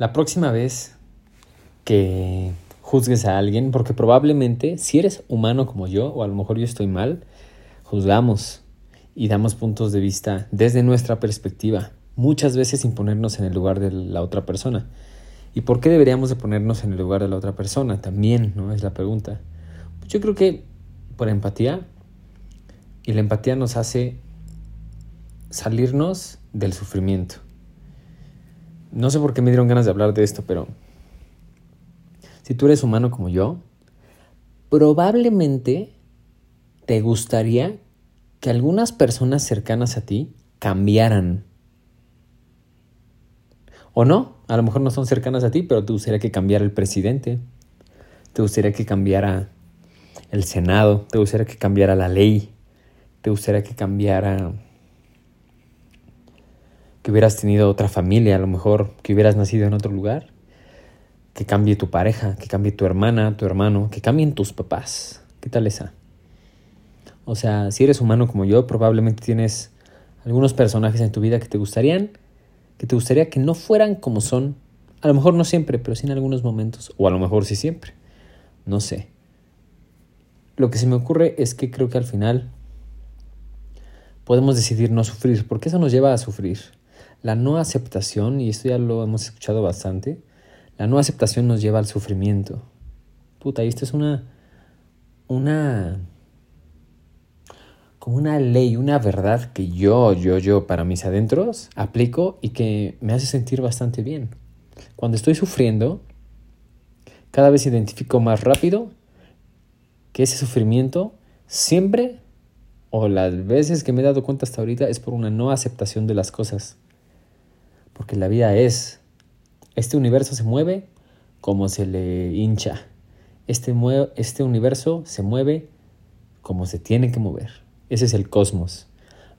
La próxima vez que juzgues a alguien, porque probablemente si eres humano como yo, o a lo mejor yo estoy mal, juzgamos y damos puntos de vista desde nuestra perspectiva, muchas veces sin ponernos en el lugar de la otra persona. ¿Y por qué deberíamos de ponernos en el lugar de la otra persona? También, ¿no? Es la pregunta. Yo creo que por empatía, y la empatía nos hace salirnos del sufrimiento. No sé por qué me dieron ganas de hablar de esto, pero si tú eres humano como yo, probablemente te gustaría que algunas personas cercanas a ti cambiaran. O no, a lo mejor no son cercanas a ti, pero te gustaría que cambiara el presidente, te gustaría que cambiara el Senado, te gustaría que cambiara la ley, te gustaría que cambiara que hubieras tenido otra familia, a lo mejor que hubieras nacido en otro lugar, que cambie tu pareja, que cambie tu hermana, tu hermano, que cambien tus papás. ¿Qué tal esa? O sea, si eres humano como yo, probablemente tienes algunos personajes en tu vida que te gustarían, que te gustaría que no fueran como son. A lo mejor no siempre, pero sí en algunos momentos. O a lo mejor sí siempre. No sé. Lo que se me ocurre es que creo que al final podemos decidir no sufrir, porque eso nos lleva a sufrir. La no aceptación, y esto ya lo hemos escuchado bastante, la no aceptación nos lleva al sufrimiento. Puta, y esto es una. una. como una ley, una verdad que yo, yo, yo, para mis adentros, aplico y que me hace sentir bastante bien. Cuando estoy sufriendo, cada vez identifico más rápido que ese sufrimiento siempre, o las veces que me he dado cuenta hasta ahorita, es por una no aceptación de las cosas porque la vida es. Este universo se mueve como se le hincha. Este, este universo se mueve como se tiene que mover. Ese es el cosmos.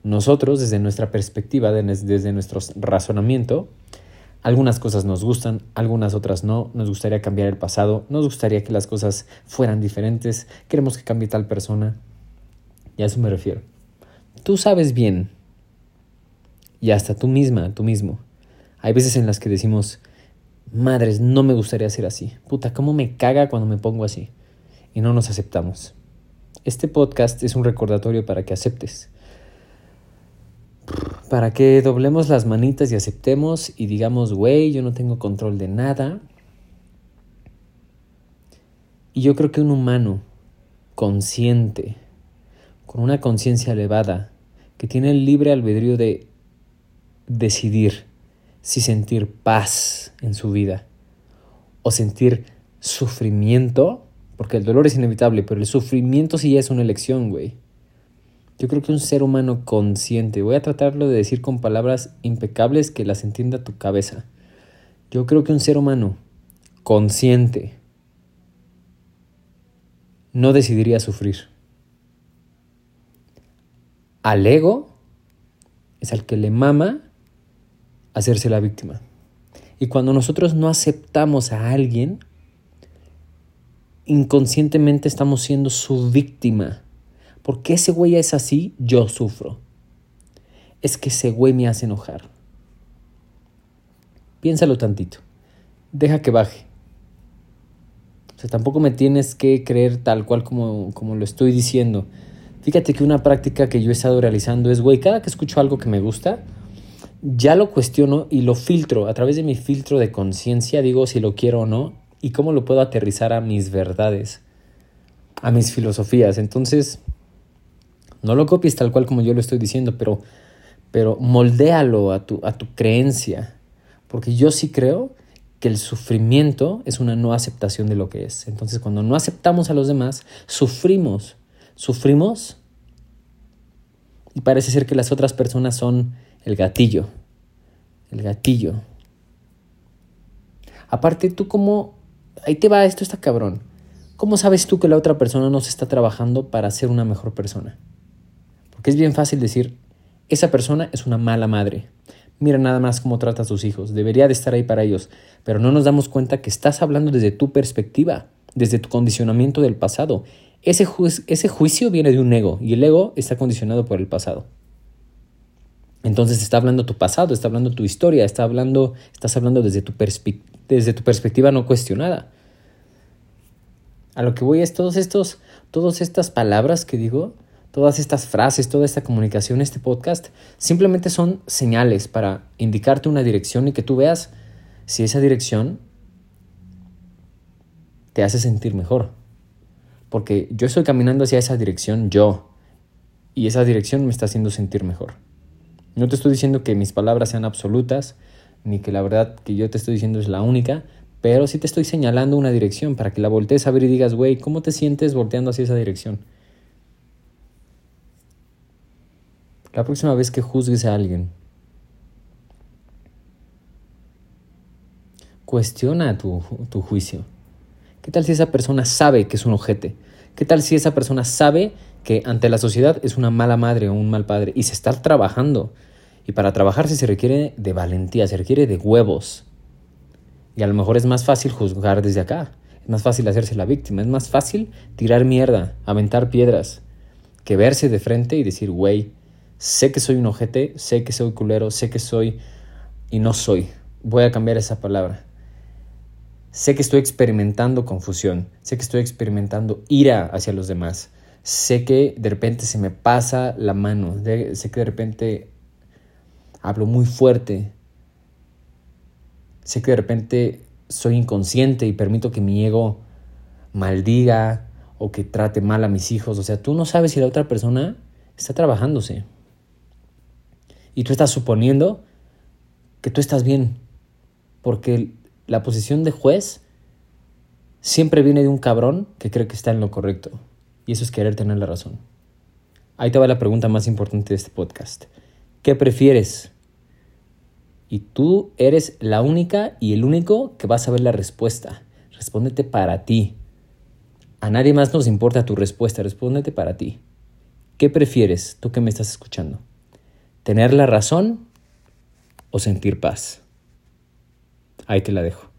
Nosotros, desde nuestra perspectiva, desde nuestro razonamiento, algunas cosas nos gustan, algunas otras no. Nos gustaría cambiar el pasado, nos gustaría que las cosas fueran diferentes, queremos que cambie tal persona. Y a eso me refiero. Tú sabes bien, y hasta tú misma, tú mismo, hay veces en las que decimos, madres, no me gustaría ser así. Puta, ¿cómo me caga cuando me pongo así? Y no nos aceptamos. Este podcast es un recordatorio para que aceptes. Para que doblemos las manitas y aceptemos y digamos, güey, yo no tengo control de nada. Y yo creo que un humano consciente, con una conciencia elevada, que tiene el libre albedrío de decidir si sentir paz en su vida o sentir sufrimiento, porque el dolor es inevitable, pero el sufrimiento sí es una elección, güey. Yo creo que un ser humano consciente, voy a tratarlo de decir con palabras impecables que las entienda tu cabeza. Yo creo que un ser humano consciente no decidiría sufrir. Al ego es al que le mama hacerse la víctima. Y cuando nosotros no aceptamos a alguien, inconscientemente estamos siendo su víctima. Porque ese güey es así, yo sufro. Es que ese güey me hace enojar. Piénsalo tantito. Deja que baje. O sea, tampoco me tienes que creer tal cual como, como lo estoy diciendo. Fíjate que una práctica que yo he estado realizando es, güey, cada que escucho algo que me gusta, ya lo cuestiono y lo filtro a través de mi filtro de conciencia, digo si lo quiero o no y cómo lo puedo aterrizar a mis verdades, a mis filosofías. Entonces, no lo copies tal cual como yo lo estoy diciendo, pero, pero moldéalo a tu, a tu creencia, porque yo sí creo que el sufrimiento es una no aceptación de lo que es. Entonces, cuando no aceptamos a los demás, sufrimos, sufrimos y parece ser que las otras personas son el gatillo. El gatillo. Aparte, tú como... Ahí te va, esto está cabrón. ¿Cómo sabes tú que la otra persona no se está trabajando para ser una mejor persona? Porque es bien fácil decir, esa persona es una mala madre. Mira nada más cómo trata a sus hijos. Debería de estar ahí para ellos. Pero no nos damos cuenta que estás hablando desde tu perspectiva, desde tu condicionamiento del pasado. Ese, ese juicio viene de un ego y el ego está condicionado por el pasado. Entonces está hablando tu pasado, está hablando tu historia, está hablando, estás hablando desde tu desde tu perspectiva no cuestionada. A lo que voy es todos estos, todas estas palabras que digo, todas estas frases, toda esta comunicación, este podcast, simplemente son señales para indicarte una dirección y que tú veas si esa dirección te hace sentir mejor. Porque yo estoy caminando hacia esa dirección yo. Y esa dirección me está haciendo sentir mejor. No te estoy diciendo que mis palabras sean absolutas, ni que la verdad que yo te estoy diciendo es la única, pero sí te estoy señalando una dirección para que la voltees a ver y digas, güey, ¿cómo te sientes volteando hacia esa dirección? La próxima vez que juzgues a alguien, cuestiona tu, tu juicio. ¿Qué tal si esa persona sabe que es un ojete? ¿Qué tal si esa persona sabe que ante la sociedad es una mala madre o un mal padre y se está trabajando? Y para trabajarse se requiere de valentía, se requiere de huevos. Y a lo mejor es más fácil juzgar desde acá. Es más fácil hacerse la víctima. Es más fácil tirar mierda, aventar piedras, que verse de frente y decir, güey, sé que soy un ojete, sé que soy culero, sé que soy y no soy. Voy a cambiar esa palabra. Sé que estoy experimentando confusión, sé que estoy experimentando ira hacia los demás, sé que de repente se me pasa la mano, sé que de repente hablo muy fuerte, sé que de repente soy inconsciente y permito que mi ego maldiga o que trate mal a mis hijos. O sea, tú no sabes si la otra persona está trabajándose. Y tú estás suponiendo que tú estás bien, porque la posición de juez siempre viene de un cabrón que cree que está en lo correcto. Y eso es querer tener la razón. Ahí te va la pregunta más importante de este podcast. ¿Qué prefieres? Y tú eres la única y el único que va a saber la respuesta. Respóndete para ti. A nadie más nos importa tu respuesta, respóndete para ti. ¿Qué prefieres, tú que me estás escuchando? ¿Tener la razón o sentir paz? Ahí te la dejo.